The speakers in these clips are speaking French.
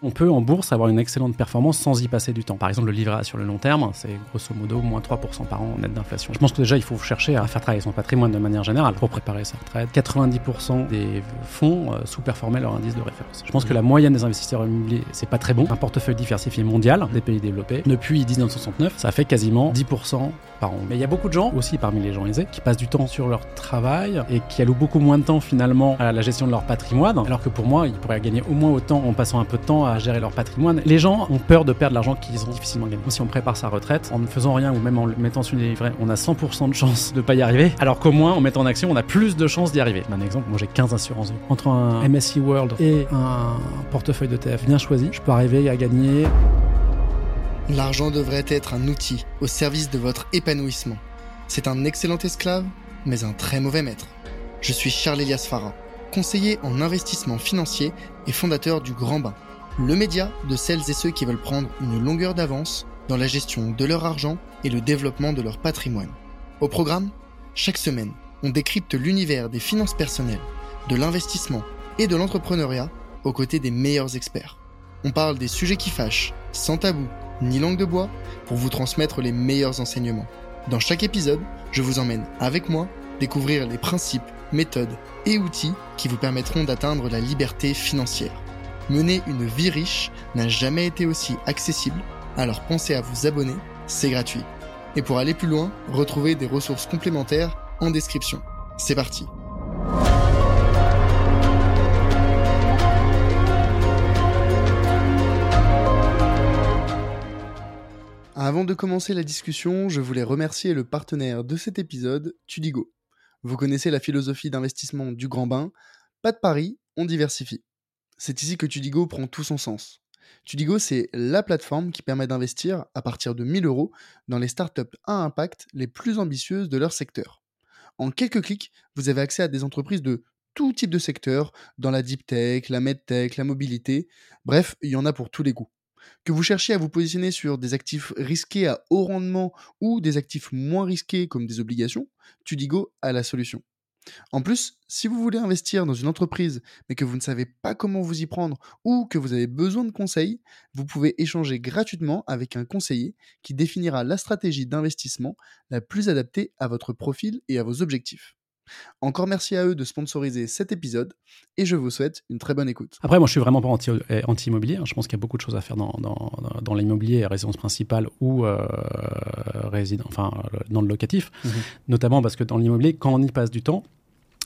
On peut en bourse avoir une excellente performance sans y passer du temps. Par exemple, le livret A sur le long terme, c'est grosso modo moins 3% par an net d'inflation. Je pense que déjà, il faut chercher à faire travailler son patrimoine de manière générale pour préparer sa retraite. 90% des fonds euh, sous-performaient leur indice de référence. Je pense que la moyenne des investisseurs immobiliers, c'est pas très bon. Un portefeuille diversifié mondial des pays développés, depuis 1969, ça fait quasiment 10% par an. Mais il y a beaucoup de gens, aussi parmi les gens aisés, qui passent du temps sur leur travail et qui allouent beaucoup moins de temps finalement à la gestion de leur patrimoine, alors que pour moi, ils pourraient gagner au moins autant en passant un peu de temps gérer leur patrimoine. Les gens ont peur de perdre l'argent qu'ils ont difficilement gagné. Si on prépare sa retraite, en ne faisant rien ou même en le mettant sur des livrets, on a 100% de chance de pas y arriver, alors qu'au moins en mettant en action, on a plus de chances d'y arriver. Un exemple, moi j'ai 15 assurances. Entre un MSCI World et un portefeuille d'ETF bien choisi, je peux arriver à gagner L'argent devrait être un outil au service de votre épanouissement. C'est un excellent esclave, mais un très mauvais maître. Je suis Charles Elias Farah, conseiller en investissement financier et fondateur du Grand Bain, le média de celles et ceux qui veulent prendre une longueur d'avance dans la gestion de leur argent et le développement de leur patrimoine. Au programme, chaque semaine, on décrypte l'univers des finances personnelles, de l'investissement et de l'entrepreneuriat aux côtés des meilleurs experts. On parle des sujets qui fâchent, sans tabou ni langue de bois, pour vous transmettre les meilleurs enseignements. Dans chaque épisode, je vous emmène avec moi découvrir les principes, méthodes et outils qui vous permettront d'atteindre la liberté financière. Mener une vie riche n'a jamais été aussi accessible, alors pensez à vous abonner, c'est gratuit. Et pour aller plus loin, retrouvez des ressources complémentaires en description. C'est parti Avant de commencer la discussion, je voulais remercier le partenaire de cet épisode, Tudigo. Vous connaissez la philosophie d'investissement du grand bain. Pas de pari, on diversifie. C'est ici que Tudigo prend tout son sens. Tudigo, c'est la plateforme qui permet d'investir à partir de 1000 euros dans les startups à impact les plus ambitieuses de leur secteur. En quelques clics, vous avez accès à des entreprises de tout type de secteur, dans la deep tech, la medtech, la mobilité. Bref, il y en a pour tous les goûts. Que vous cherchiez à vous positionner sur des actifs risqués à haut rendement ou des actifs moins risqués comme des obligations, Tudigo a la solution. En plus, si vous voulez investir dans une entreprise mais que vous ne savez pas comment vous y prendre ou que vous avez besoin de conseils, vous pouvez échanger gratuitement avec un conseiller qui définira la stratégie d'investissement la plus adaptée à votre profil et à vos objectifs. Encore merci à eux de sponsoriser cet épisode et je vous souhaite une très bonne écoute. Après, moi, je suis vraiment pas eh, anti-immobilier. Hein. Je pense qu'il y a beaucoup de choses à faire dans, dans, l'immobilier, résidence principale ou euh, enfin, dans le locatif. Mhm. Notamment parce que dans l'immobilier, quand on y passe du temps,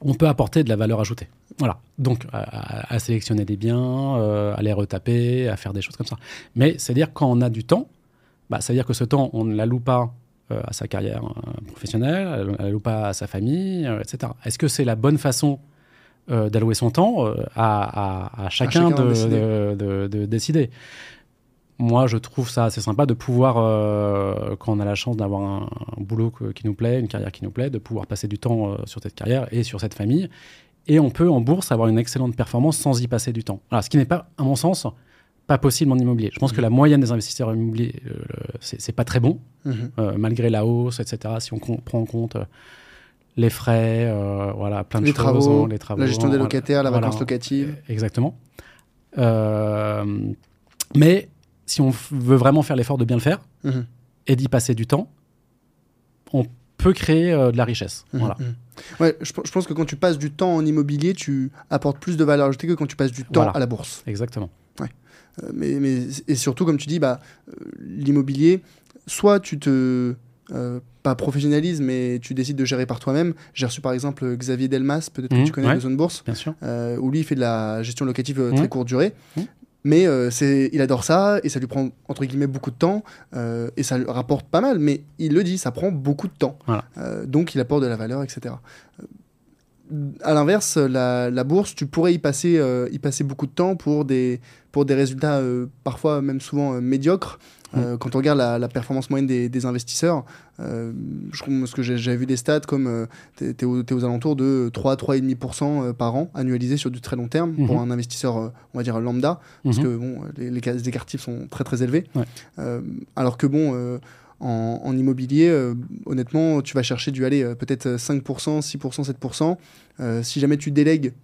on peut apporter de la valeur ajoutée. Voilà. Donc, à, sélectionner des biens, euh, à les retaper, à faire des choses comme ça. Mais c'est-à-dire, quand on a du temps, bah, c'est-à-dire que ce temps, on ne l'alloue pas euh, à sa carrière euh, professionnelle, ou pas à sa famille, euh, etc. Est-ce que c'est la bonne façon d'allouer son temps à, chacun, de, décider. Moi, je trouve ça assez sympa de pouvoir, quand on a la chance d'avoir un, boulot qui nous plaît, une carrière qui nous plaît, de pouvoir passer du temps sur cette carrière et sur cette famille. Et on peut, en bourse, avoir une excellente performance sans y passer du temps. Alors, ce qui n'est pas, à mon sens, pas possible en immobilier. Je pense que la moyenne des investisseurs immobiliers, euh, c'est pas très bon, mhm. euh, malgré la hausse, etc. Si on prend en compte euh, les frais, voilà, plein de les choses, travaux, les travaux, la gestion des locataires, la vacance locative. Exactement. mais si on veut vraiment faire l'effort de bien le faire mhm. et d'y passer du temps, on peut créer de la richesse. Voilà. Ouais, je, pense que quand tu passes du temps en immobilier, tu apportes plus de valeur ajoutée que quand tu passes du temps à la bourse. Exactement. Euh, mais, mais, et surtout, comme tu dis, bah, euh, l'immobilier, soit tu te euh, pas professionnalises, mais tu décides de gérer par toi-même. J'ai reçu par exemple Xavier Delmas, peut-être que mmh, tu connais de Zone Bourse, bien sûr. où lui il fait de la gestion locative très mmh. courte durée. Mmh. Mais c'est, il adore ça et ça lui prend entre guillemets beaucoup de temps et ça lui rapporte pas mal. Mais il le dit, ça prend beaucoup de temps. donc il apporte de la valeur, etc à l'inverse, la, bourse, tu pourrais y passer, euh, y passer beaucoup de temps pour des, pour des résultats euh, parfois même souvent euh, médiocres. Mm. quand on regarde la, performance moyenne des, investisseurs, je pense que j'ai vu des stats comme tu es, aux alentours de 3-3,5% par an annualisé sur du très long terme pour mm-hmm. un investisseur, on va dire lambda, parce mm-hmm. que bon, les, les, écarts sont très très élevés. alors que bon en, immobilier, euh, honnêtement, tu vas chercher du aller euh, peut-être 5%, 6%, 7%. si jamais tu délègues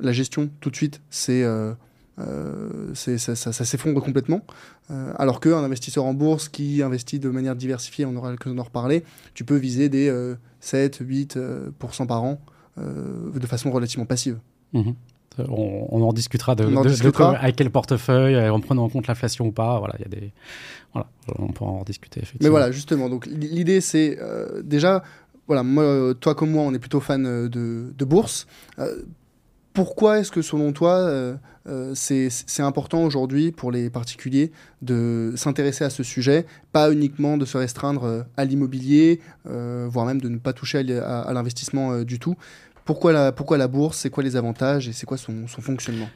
la gestion tout de suite, c'est ça, ça, s'effondre complètement. alors qu'un investisseur en bourse qui investit de manière diversifiée, on aura l'occasion d'en reparler, tu peux viser des 7%, 8% par an de façon relativement passive. Mhm. On, en discutera de, avec quel portefeuille, en prenant en compte l'inflation ou pas. Voilà, il y a des, voilà, on pourra en discuter. Mais voilà, justement, donc l'idée c'est déjà voilà, moi, toi comme moi, on est plutôt fan euh, de, bourse. Euh, pourquoi est-ce que selon toi, euh, c'est important aujourd'hui pour les particuliers de s'intéresser à ce sujet, pas uniquement de se restreindre à l'immobilier, voire même de ne pas toucher à, l'investissement du tout? Pourquoi la, pourquoi la bourse C'est quoi les avantages et c'est quoi son fonctionnement?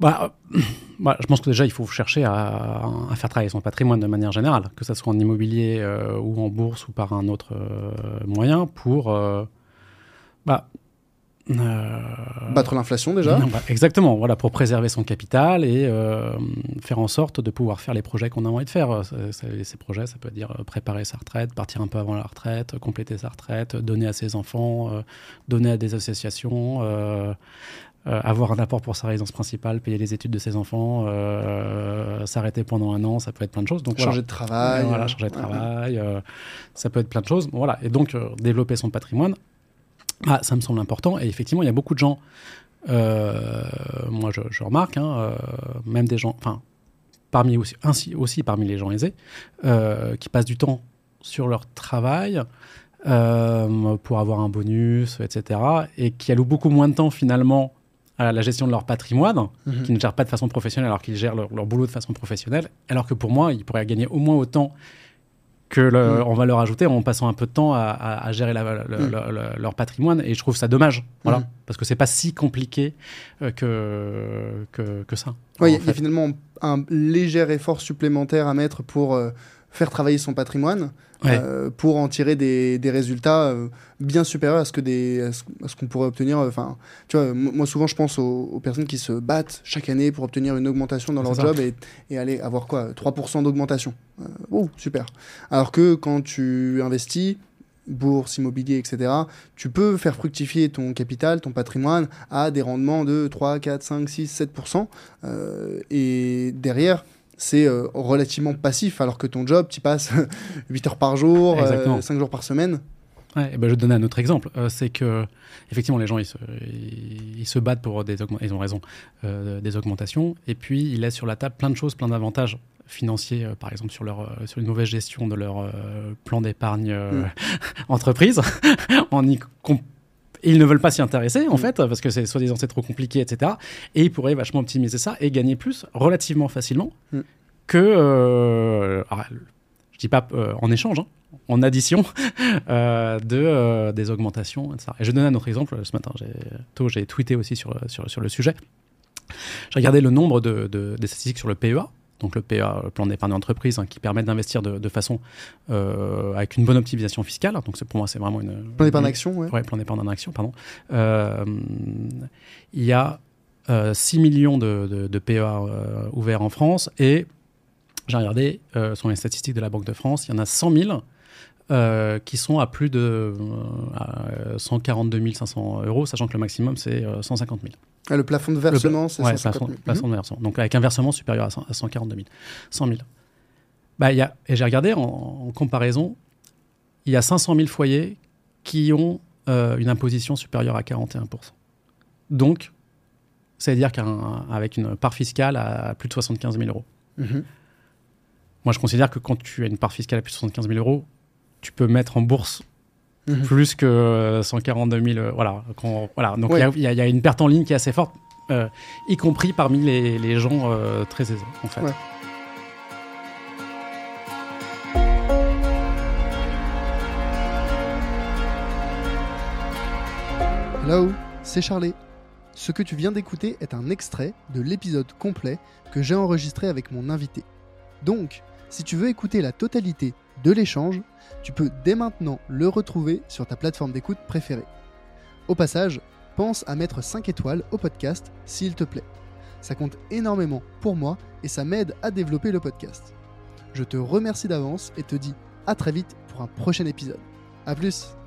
Bah, bah, je pense que déjà, il faut chercher à, faire travailler son patrimoine de manière générale, que ce soit en immobilier euh, ou en bourse ou par un autre euh, moyen pour. Euh, bah, Battre l'inflation déjà bah, Exactement, voilà, pour préserver son capital et faire en sorte de pouvoir faire les projets qu'on a envie de faire. ces projets, ça peut dire préparer sa retraite, partir un peu avant la retraite, compléter sa retraite, donner à ses enfants, donner à des associations euh, avoir un apport pour sa résidence principale, payer les études de ses enfants, euh, s'arrêter pendant un an, ça peut être plein de choses. Donc, changer de travail. Voilà, changer de travail, euh, ça peut être plein de choses. Voilà. Et donc, développer son patrimoine, ah, ça me semble important. Et effectivement, il y a beaucoup de gens, moi je, remarque, hein, même des gens, enfin, parmi aussi, ainsi, aussi parmi les gens aisés, qui passent du temps sur leur travail. pour avoir un bonus, etc. Et qui allouent beaucoup moins de temps finalement à la gestion de leur patrimoine, mhm. qui ne gèrent pas de façon professionnelle alors qu'ils gèrent leur, boulot de façon professionnelle, alors que pour moi, ils pourraient gagner au moins autant que le, mhm. on va leur ajouter en passant un peu de temps à, gérer mhm. leur patrimoine et je trouve ça dommage voilà parce que c'est pas si compliqué euh, que, que, ça oui il y, a finalement un léger effort supplémentaire à mettre pour euh, faire travailler son patrimoine euh, pour en tirer des, des résultats euh, bien supérieurs à ce que des ce, qu'on pourrait obtenir enfin tu vois moi souvent je pense aux, personnes qui se battent chaque année pour obtenir une augmentation dans leur job et, et, aller avoir quoi 3% d'augmentation euh, oh super alors que quand tu investis bourse, immobilier, etc., tu peux faire fructifier ton capital, ton patrimoine à des rendements de 3, 4, 5, 6, 7%. Euh, et derrière, c'est euh, relativement passif, alors que ton job, tu passes 8 heures par jour, 5 euh, jours par semaine. Ouais, ben je vais te donner un autre exemple. Euh, c'est que, effectivement, les gens, ils se, ils, se battent pour des augmentations, ils ont raison, des augmentations. Et puis, ils laissent sur la table plein de choses, plein d'avantages financiers, par exemple, sur, leur, sur une mauvaise gestion de leur plan d'épargne mm. entreprise, en y ils ne veulent pas s'y intéresser, en mm. fait, parce que c'est soi-disant c'est trop compliqué, etc. Et ils pourraient vachement optimiser ça et gagner plus relativement facilement mm. que. Euh, je dis pas euh, en échange, hein, en addition euh, de, euh, des augmentations, etc. Et je donne un autre exemple. Ce matin, j'ai tweeté aussi sur, sur, sur le sujet. J'ai regardé le nombre de, de, des statistiques sur le PEA donc le PA, le plan d'épargne d'entreprise, hein, qui permet d'investir de, façon euh, avec une bonne optimisation fiscale. Donc c'est pour moi c'est vraiment une plan d'épargne d'action, ouais. ouais. plan d'épargne d'action, pardon. Euh, il y a 6 euh, millions de, de, PA ouverts en France et j'ai regardé, sur les statistiques de la Banque de France, il y en a 100 000 euh, qui sont à plus de 142 500 euros, sachant que le maximum c'est 150 000. Ah, le plafond de versement, c'est 150 000. Plafond, de versement. Donc avec un versement supérieur à, 142 000, 100 000. Bah, y a, et j'ai regardé en, comparaison, il y a 500 000 foyers qui ont euh, une imposition supérieure à 41 Donc, c'est-à-dire qu'avec une part fiscale à plus de 75 000 euros. Mhm. Moi, je considère que quand tu as une part fiscale à plus de 75 000 euros, tu peux mettre en bourse mhm. plus que 142 000. voilà, voilà. Donc il y, a une perte en ligne qui est assez forte, euh, y compris parmi les, gens euh, très aisés, en fait. Hello, c'est Charlie. Ce que tu viens d'écouter est un extrait de l'épisode complet que j'ai enregistré avec mon invité. Donc, si tu veux écouter la totalité de l'échange, tu peux dès maintenant le retrouver sur ta plateforme d'écoute préférée. Au passage, pense à mettre 5 étoiles au podcast s'il te plaît. Ça compte énormément pour moi et ça m'aide à développer le podcast. Je te remercie d'avance et te dis à très vite pour un prochain épisode. A plus